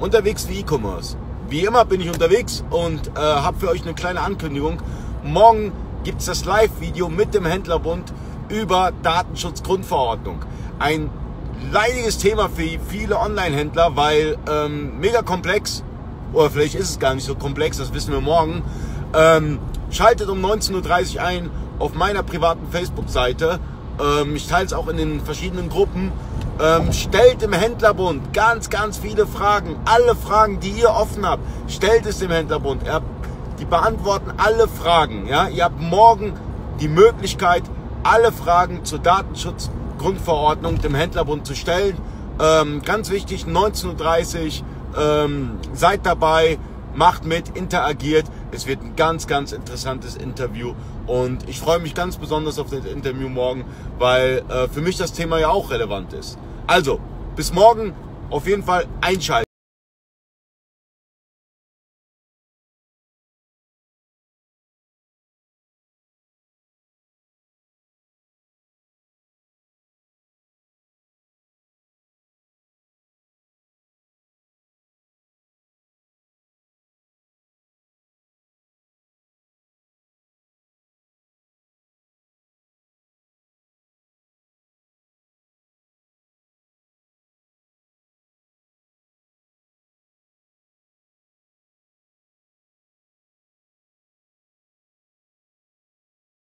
unterwegs wie E-Commerce. Wie immer bin ich unterwegs und äh, habe für euch eine kleine Ankündigung. Morgen gibt es das Live-Video mit dem Händlerbund über Datenschutzgrundverordnung. Ein leidiges Thema für viele Online-Händler, weil ähm, mega komplex, oder vielleicht ist es gar nicht so komplex, das wissen wir morgen. Ähm, schaltet um 19.30 Uhr ein auf meiner privaten Facebook-Seite. Ähm, ich teile es auch in den verschiedenen Gruppen. Ähm, stellt dem Händlerbund ganz, ganz viele Fragen. Alle Fragen, die ihr offen habt, stellt es dem Händlerbund. Er, die beantworten alle Fragen. Ja? Ihr habt morgen die Möglichkeit, alle Fragen zur Datenschutzgrundverordnung dem Händlerbund zu stellen. Ähm, ganz wichtig, 19.30 Uhr, ähm, seid dabei, macht mit, interagiert. Es wird ein ganz, ganz interessantes Interview und ich freue mich ganz besonders auf das Interview morgen, weil äh, für mich das Thema ja auch relevant ist. Also, bis morgen auf jeden Fall einschalten.